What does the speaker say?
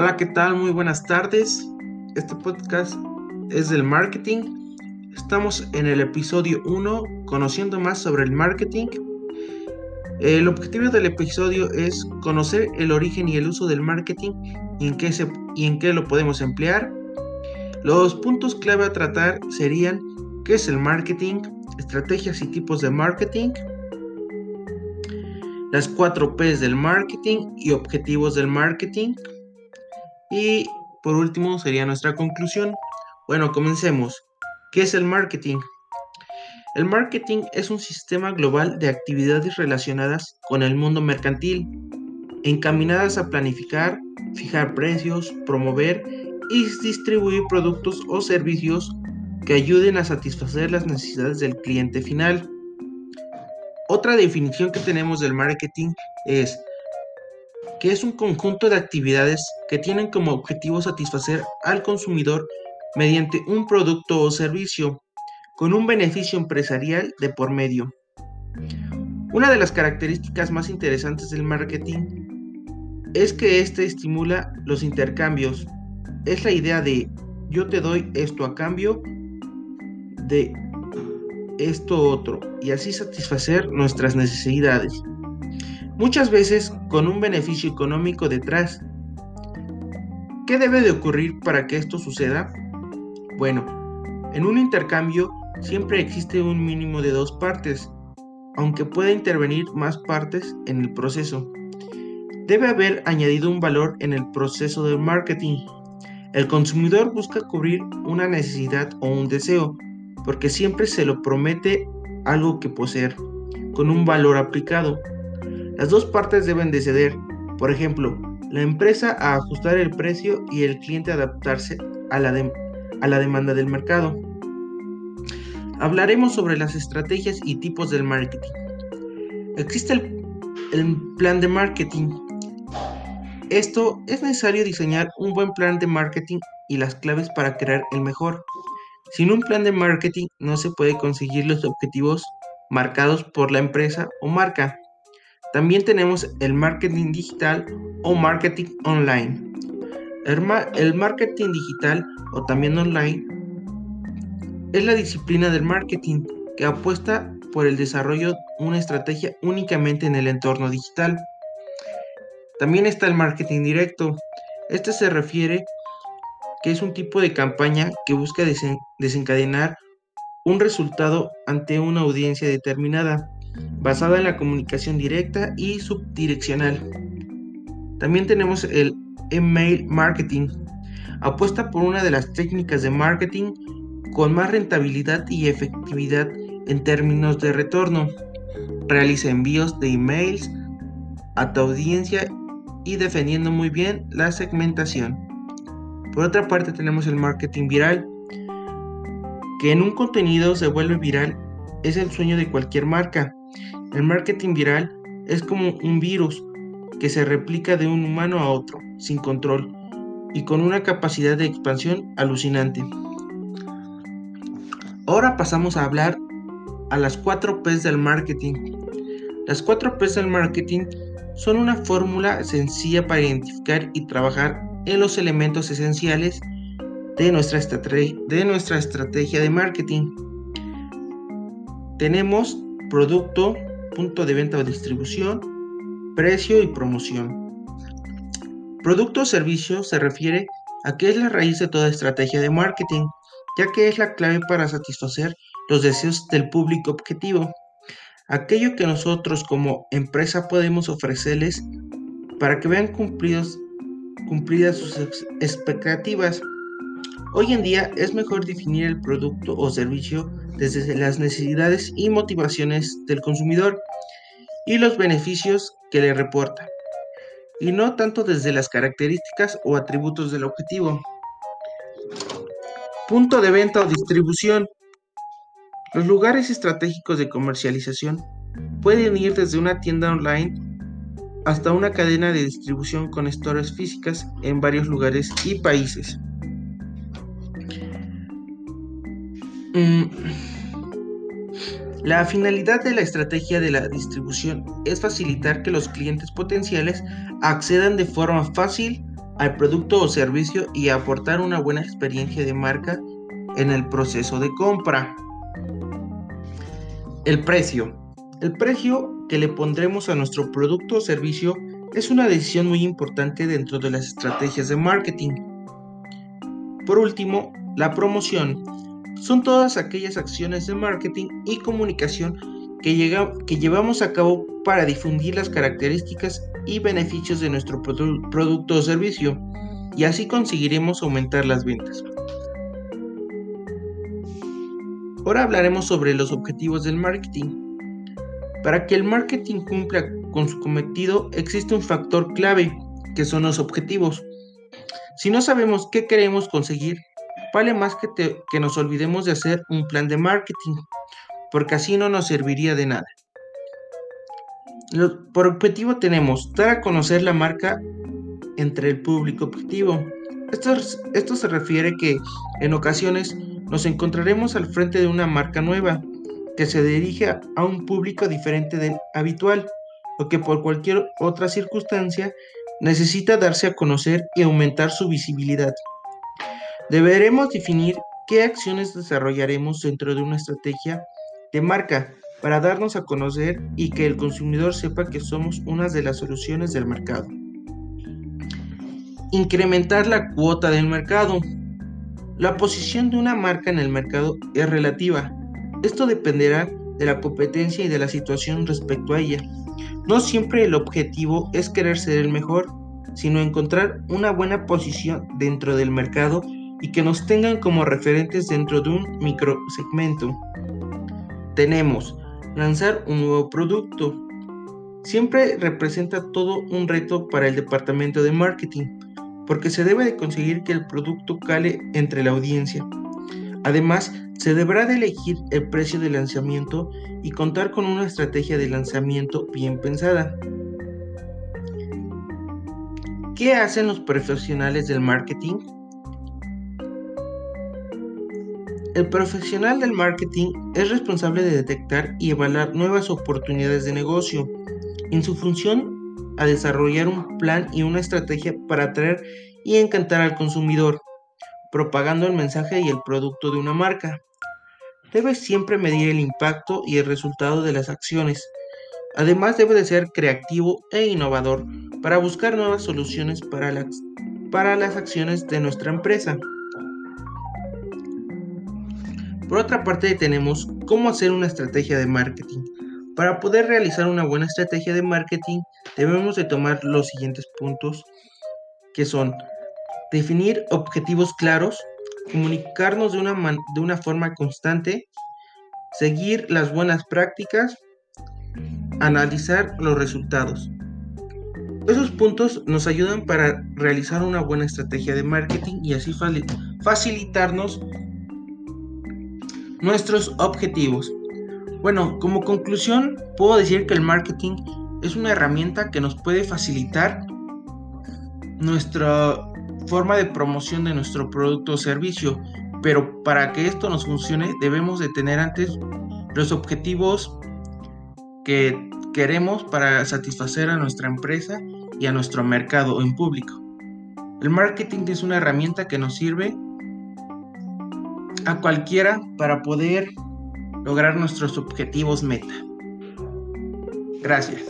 Hola, ¿qué tal? Muy buenas tardes. Este podcast es del marketing. Estamos en el episodio 1, conociendo más sobre el marketing. El objetivo del episodio es conocer el origen y el uso del marketing y en qué, se, y en qué lo podemos emplear. Los puntos clave a tratar serían qué es el marketing, estrategias y tipos de marketing, las 4 P's del marketing y objetivos del marketing. Y por último sería nuestra conclusión. Bueno, comencemos. ¿Qué es el marketing? El marketing es un sistema global de actividades relacionadas con el mundo mercantil, encaminadas a planificar, fijar precios, promover y distribuir productos o servicios que ayuden a satisfacer las necesidades del cliente final. Otra definición que tenemos del marketing es que es un conjunto de actividades que tienen como objetivo satisfacer al consumidor mediante un producto o servicio con un beneficio empresarial de por medio. Una de las características más interesantes del marketing es que éste estimula los intercambios. Es la idea de yo te doy esto a cambio de esto otro y así satisfacer nuestras necesidades. Muchas veces con un beneficio económico detrás. ¿Qué debe de ocurrir para que esto suceda? Bueno, en un intercambio siempre existe un mínimo de dos partes, aunque pueda intervenir más partes en el proceso. Debe haber añadido un valor en el proceso del marketing. El consumidor busca cubrir una necesidad o un deseo, porque siempre se lo promete algo que poseer, con un valor aplicado. Las dos partes deben de ceder, por ejemplo, la empresa a ajustar el precio y el cliente a adaptarse a la, a la demanda del mercado. Hablaremos sobre las estrategias y tipos del marketing. Existe el, el plan de marketing. Esto es necesario diseñar un buen plan de marketing y las claves para crear el mejor. Sin un plan de marketing no se puede conseguir los objetivos marcados por la empresa o marca. También tenemos el marketing digital o marketing online. El, marketing digital o también online es la disciplina del marketing que apuesta por el desarrollo de una estrategia únicamente en el entorno digital. También está el marketing directo. Este se refiere que es un tipo de campaña que busca desencadenar un resultado ante una audiencia determinada, basada en la comunicación directa y subdireccional. También tenemos el email marketing. Apuesta por una de las técnicas de marketing con más rentabilidad y efectividad en términos de retorno. Realiza envíos de emails a tu audiencia y defendiendo muy bien la segmentación. Por otra parte tenemos el marketing viral, que en un contenido se vuelve viral es el sueño de cualquier marca. El marketing viral es como un virus que se replica de un humano a otro, sin control, y con una capacidad de expansión alucinante. Ahora pasamos a hablar a las 4 P's del marketing. Las 4 P's del marketing son una fórmula sencilla para identificar y trabajar en los elementos esenciales de nuestra, de nuestra estrategia de marketing. Tenemos producto, punto de venta o distribución, precio y promoción. Producto o servicio se refiere a qué es la raíz de toda estrategia de marketing, ya que es la clave para satisfacer los deseos del público objetivo. Aquello que nosotros como empresa podemos ofrecerles para que vean cumplidos cumplidas sus expectativas. Hoy en día es mejor definir el producto o servicio desde las necesidades y motivaciones del consumidor y los beneficios que le reporta, y no tanto desde las características o atributos del objetivo. Punto de venta o distribución. Los lugares estratégicos de comercialización pueden ir desde una tienda online hasta una cadena de distribución con stores físicas en varios lugares y países. La finalidad de la estrategia de la distribución es facilitar que los clientes potenciales accedan de forma fácil al producto o servicio y aportar una buena experiencia de marca en el proceso de compra. El precio. El precio que le pondremos a nuestro producto o servicio es una decisión muy importante dentro de las estrategias de marketing. Por último, la promoción. Son todas aquellas acciones de marketing y comunicación que, llevamos a cabo para difundir las características y beneficios de nuestro producto o servicio y así conseguiremos aumentar las ventas. Ahora hablaremos sobre los objetivos del marketing. Para que el marketing cumpla con su cometido existe un factor clave, que son los objetivos. Si no sabemos qué queremos conseguir, vale más que, que nos olvidemos de hacer un plan de marketing, porque así no nos serviría de nada. Por objetivo tenemos dar a conocer la marca entre el público objetivo. Esto, esto se refiere que en ocasiones nos encontraremos al frente de una marca nueva que se dirige a un público diferente del habitual o que por cualquier otra circunstancia necesita darse a conocer y aumentar su visibilidad. Deberemos definir qué acciones desarrollaremos dentro de una estrategia de marca para darnos a conocer y que el consumidor sepa que somos una de las soluciones del mercado. Incrementar la cuota del mercado. La posición de una marca en el mercado es relativa. Esto dependerá de la competencia y de la situación respecto a ella. No siempre el objetivo es querer ser el mejor, sino encontrar una buena posición dentro del mercado y que nos tengan como referentes dentro de un microsegmento. Tenemos lanzar un nuevo producto. Siempre representa todo un reto para el departamento de marketing, porque se debe de conseguir que el producto cale entre la audiencia. Además, se deberá de elegir el precio de lanzamiento y contar con una estrategia de lanzamiento bien pensada. ¿Qué hacen los profesionales del marketing? El profesional del marketing es responsable de detectar y evaluar nuevas oportunidades de negocio. En su función, a desarrollar un plan y una estrategia para atraer y encantar al consumidor, propagando el mensaje y el producto de una marca. Debe siempre medir el impacto y el resultado de las acciones. Además debe de ser creativo e innovador para buscar nuevas soluciones para las acciones de nuestra empresa. Por otra parte tenemos cómo hacer una estrategia de marketing. Para poder realizar una buena estrategia de marketing debemos de tomar los siguientes puntos que son definir objetivos claros, comunicarnos de una, de una forma constante, seguir las buenas prácticas, analizar los resultados. Esos puntos nos ayudan para realizar una buena estrategia de marketing y así facilitarnos nuestros objetivos. Bueno, como conclusión, puedo decir que el marketing es una herramienta que nos puede facilitar nuestra forma de promoción de nuestro producto o servicio, pero para que esto nos funcione debemos de tener antes los objetivos que queremos para satisfacer a nuestra empresa y a nuestro mercado en público. El marketing es una herramienta que nos sirve a cualquiera para poder lograr nuestros objetivos meta. Gracias.